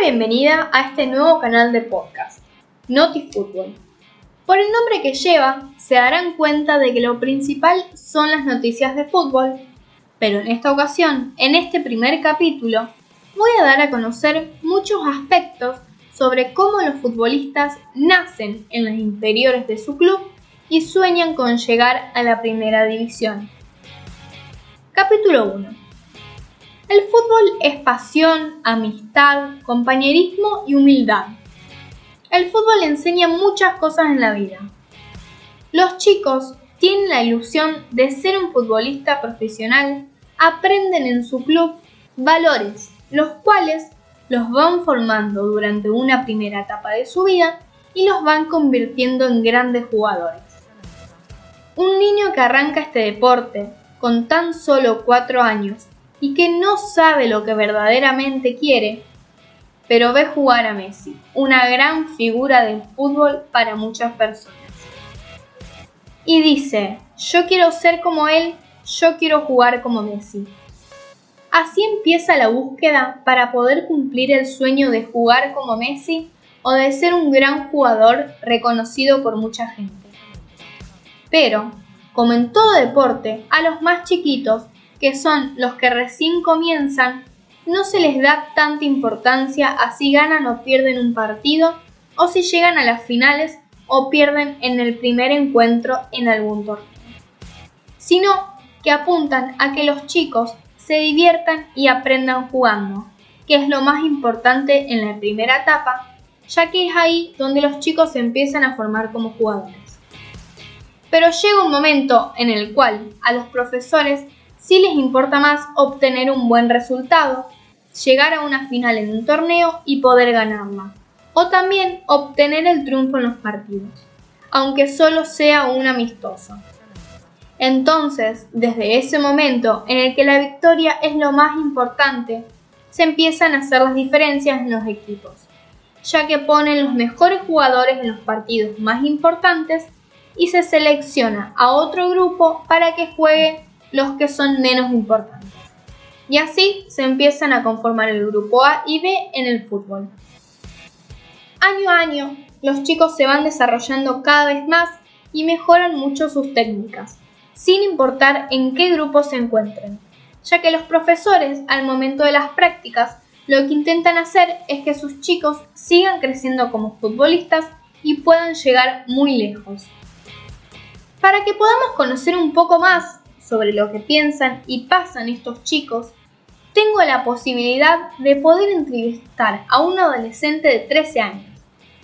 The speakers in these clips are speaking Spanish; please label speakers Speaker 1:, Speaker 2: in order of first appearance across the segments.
Speaker 1: bienvenida a este nuevo canal de podcast, Noti Fútbol. Por el nombre que lleva, se darán cuenta de que lo principal son las noticias de fútbol, pero en esta ocasión, en este primer capítulo, voy a dar a conocer muchos aspectos sobre cómo los futbolistas nacen en las inferiores de su club y sueñan con llegar a la primera división. Capítulo 1. El fútbol es pasión, amistad, compañerismo y humildad. El fútbol enseña muchas cosas en la vida. Los chicos tienen la ilusión de ser un futbolista profesional, aprenden en su club valores, los cuales los van formando durante una primera etapa de su vida y los van convirtiendo en grandes jugadores. Un niño que arranca este deporte con tan solo 4 años y que no sabe lo que verdaderamente quiere, pero ve jugar a Messi, una gran figura del fútbol para muchas personas. Y dice, yo quiero ser como él, yo quiero jugar como Messi. Así empieza la búsqueda para poder cumplir el sueño de jugar como Messi o de ser un gran jugador reconocido por mucha gente. Pero, como en todo deporte, a los más chiquitos, que son los que recién comienzan, no se les da tanta importancia a si ganan o pierden un partido o si llegan a las finales o pierden en el primer encuentro en algún torneo, sino que apuntan a que los chicos se diviertan y aprendan jugando, que es lo más importante en la primera etapa, ya que es ahí donde los chicos empiezan a formar como jugadores. Pero llega un momento en el cual a los profesores sí les importa más obtener un buen resultado, llegar a una final en un torneo y poder ganarla, o también obtener el triunfo en los partidos, aunque solo sea un amistoso. Entonces, desde ese momento en el que la victoria es lo más importante, se empiezan a hacer las diferencias en los equipos, ya que ponen los mejores jugadores en los partidos más importantes y se selecciona a otro grupo para que jueguen los que son menos importantes. Y así se empiezan a conformar el grupo A y B en el fútbol. Año a año, los chicos se van desarrollando cada vez más y mejoran mucho sus técnicas, sin importar en qué grupo se encuentren, ya que los profesores al momento de las prácticas lo que intentan hacer es que sus chicos sigan creciendo como futbolistas y puedan llegar muy lejos. Para que podamos conocer un poco más sobre lo que piensan y pasan estos chicos, tengo la posibilidad de poder entrevistar a un adolescente de 13 años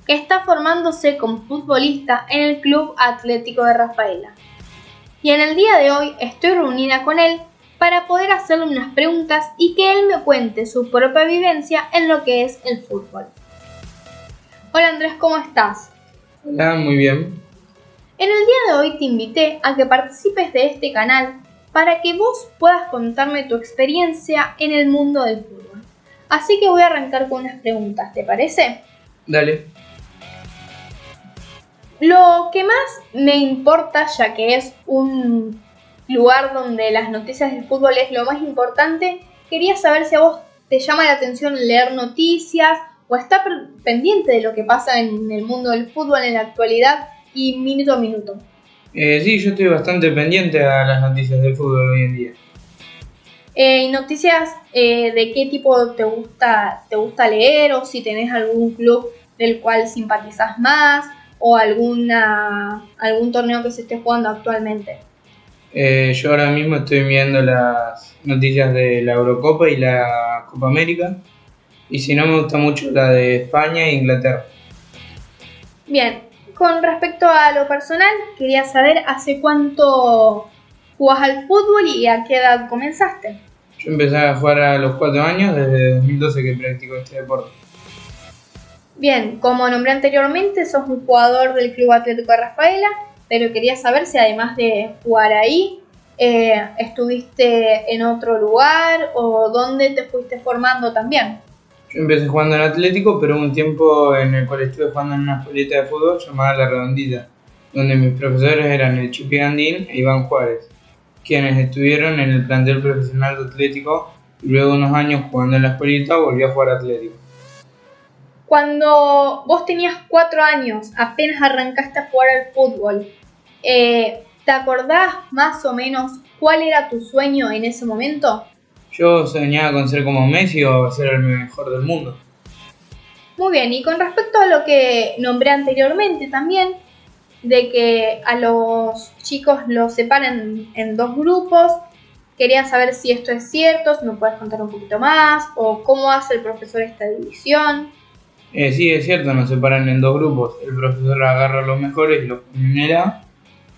Speaker 1: que está formándose como futbolista en el Club Atlético de Rafaela y en el día de hoy estoy reunida con él para poder hacerle unas preguntas y que él me cuente su propia vivencia en lo que es el fútbol. Hola Andrés, ¿cómo estás?
Speaker 2: Hola, muy bien.
Speaker 1: En el día de hoy te invité a que participes de este canal para que vos puedas contarme tu experiencia en el mundo del fútbol. Así que voy a arrancar con unas preguntas, ¿te parece?
Speaker 2: Dale.
Speaker 1: Lo que más me importa, ya que es un lugar donde las noticias del fútbol es lo más importante, quería saber si a vos te llama la atención leer noticias o estar pendiente de lo que pasa en el mundo del fútbol en la actualidad y minuto a minuto.
Speaker 2: Eh, sí, yo estoy bastante pendiente a las noticias del fútbol hoy en día.
Speaker 1: Eh, ¿Noticias eh, de qué tipo te gusta, te gusta leer o si tenés algún club del cual simpatizas más? o alguna, algún torneo que se esté jugando actualmente?
Speaker 2: Eh, yo ahora mismo estoy viendo las noticias de la Eurocopa y la Copa América. Y si no, me gusta mucho la de España e Inglaterra.
Speaker 1: Bien, con respecto a lo personal, quería saber hace cuánto jugás al fútbol y a qué edad comenzaste.
Speaker 2: Yo empecé a jugar a los 4 años, desde 2012 que practico este deporte.
Speaker 1: Bien, como nombré anteriormente, sos un jugador del Club Atlético de Rafaela, pero quería saber si además de jugar ahí, eh, estuviste en otro lugar o dónde te fuiste formando también.
Speaker 2: Yo empecé jugando en Atlético, pero un tiempo en el cual estuve jugando en una escuelita de fútbol llamada La Redondita, donde mis profesores eran el Chupi Gandín e Iván Juárez, quienes estuvieron en el plantel profesional de Atlético y luego unos años jugando en la escuelita volví a jugar Atlético.
Speaker 1: cuando vos tenías cuatro años, apenas arrancaste a jugar al fútbol, eh, ¿te acordás más o menos cuál era tu sueño en ese momento?
Speaker 2: Yo soñaba con ser como Messi o ser el mejor del mundo.
Speaker 1: Muy bien, y con respecto a lo que nombré anteriormente también, de que a los chicos los separan en dos grupos, quería saber si esto es cierto, si me puedes contar un poquito más, o cómo hace el profesor esta división.
Speaker 2: Eh, sí, es cierto, nos separan en dos grupos. El profesor agarra a los mejores y los pone en el A,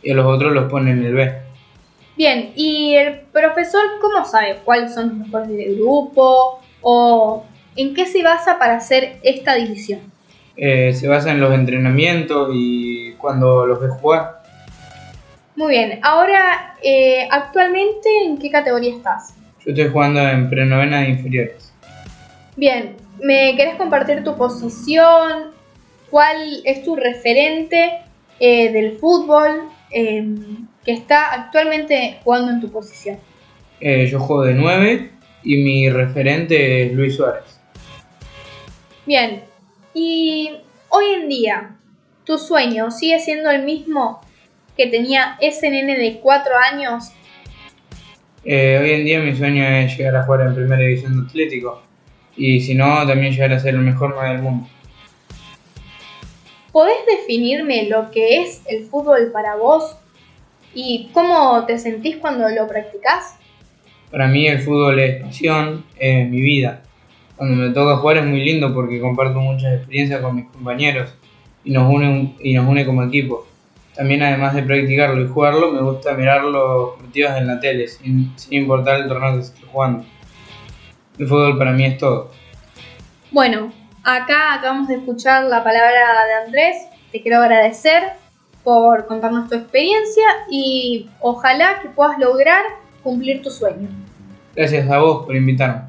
Speaker 2: y a los otros los pone en el B.
Speaker 1: Bien, ¿y el profesor cómo sabe cuáles son los mejores del grupo? ¿O en qué se basa para hacer esta división?
Speaker 2: Eh, se basa en los entrenamientos y cuando los ve jugar.
Speaker 1: Muy bien, ahora eh, actualmente en qué categoría estás?
Speaker 2: Yo estoy jugando en prenovena de inferiores.
Speaker 1: Bien, ¿me querés compartir tu posición? ¿Cuál es tu referente eh, del fútbol em, que está actualmente jugando en tu posición?
Speaker 2: yo juego de 9 y mi referente es Luis Suárez.
Speaker 1: Bien, y hoy en día, ¿tu sueño sigue siendo el mismo que tenía ese nene de 4 años?
Speaker 2: Eh, hoy en día mi sueño es llegar a jugar en primera división de Atlético y si no, también llegar a ser el mejor más del mundo.
Speaker 1: ¿Podés definirme lo que es el fútbol para vos y cómo te sentís cuando lo practicás?
Speaker 2: Para mí el fútbol es pasión, es mi vida cuando me toca jugar es muy lindo porque comparto muchas experiencias con mis compañeros y nos une, y nos une como equipo. También además de practicarlo y jugarlo, me gusta mirar los partidos en la tele, sin, importar el torneo que se esté jugando. El fútbol para mí es todo.
Speaker 1: Bueno, acá acabamos de escuchar la palabra de Andrés. Te quiero agradecer por contarnos tu experiencia y ojalá que puedas lograr cumplir tu sueño.
Speaker 2: Gracias a vos por invitarme.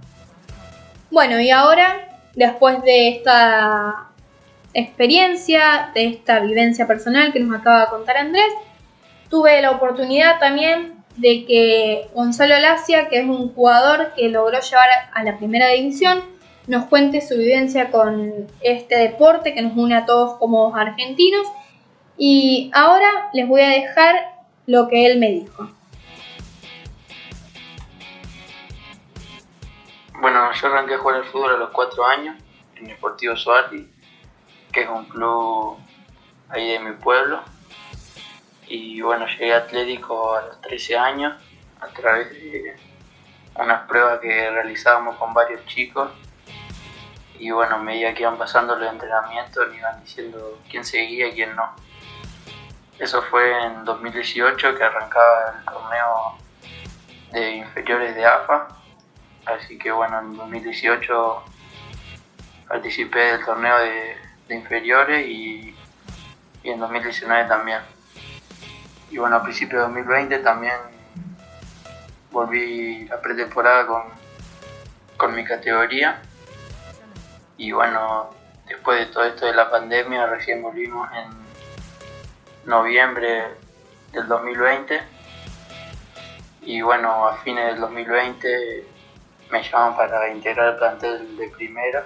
Speaker 1: Bueno, y ahora, después de esta experiencia, de esta vivencia personal que nos acaba de contar Andrés, tuve la oportunidad también de que Gonzalo Lacia, que es un jugador que logró llevar a la primera división, nos cuente su vivencia con este deporte que nos une a todos como argentinos. Y ahora les voy a dejar lo que él me dijo.
Speaker 3: Bueno, yo arranqué a jugar al fútbol a los 4 años en Deportivo Suárez, que es un club ahí de mi pueblo. Y bueno, llegué a Atlético a los 13 años a través de unas pruebas que realizábamos con varios chicos. Y bueno, a medida que iban pasando los entrenamientos, me iban diciendo quién seguía y quién no. Eso fue en 2018 que arrancaba el torneo de inferiores de AFA Así que bueno, en 2018 participé del torneo de, inferiores y, en 2019 también. Y bueno, a principios de 2020 también volví a pretemporada con, con mi categoría. Y bueno, después de todo esto de la pandemia, recién volvimos en noviembre del 2020. Y bueno, a fines del 2020 me llaman para integrar el plantel de primera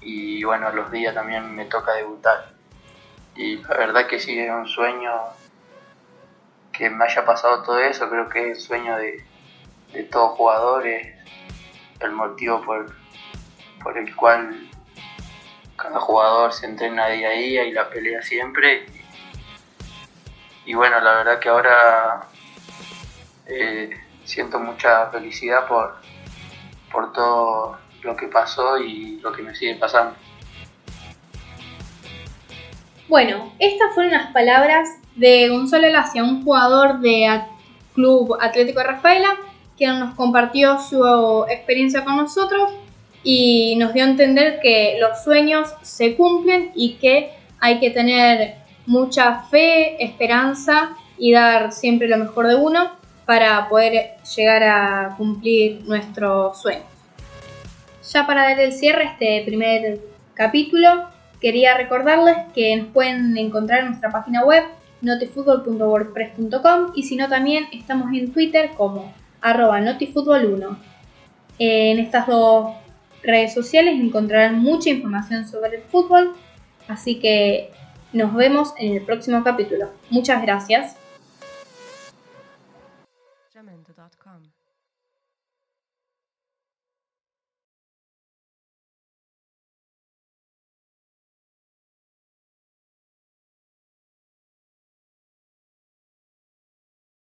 Speaker 3: y bueno, los días también me toca debutar. Y la verdad que sí, es un sueño que me haya pasado todo eso, creo que es el sueño de, de todo jugador, es el motivo por, por el cual cada jugador se entrena día a día y la pelea siempre. Y, bueno, la verdad que ahora eh, siento mucha felicidad por, por todo lo que pasó y lo que me sigue pasando.
Speaker 1: Bueno, estas fueron las palabras de Gonzalo Lacia, un jugador de Club Atlético Rafaela, que nos compartió su experiencia con nosotros y nos dio a entender que los sueños se cumplen y que hay que tener mucha fe, esperanza y dar siempre lo mejor de uno para poder llegar a cumplir nuestros sueños. Ya para dar el cierre a este primer capítulo, quería recordarles que nos pueden encontrar en nuestra página web notifutbol.wordpress.com y si no también estamos en Twitter como arroba notifutbol1. En estas dos redes sociales encontrarán mucha información sobre el fútbol, así que nos vemos en el próximo capítulo. Muchas gracias.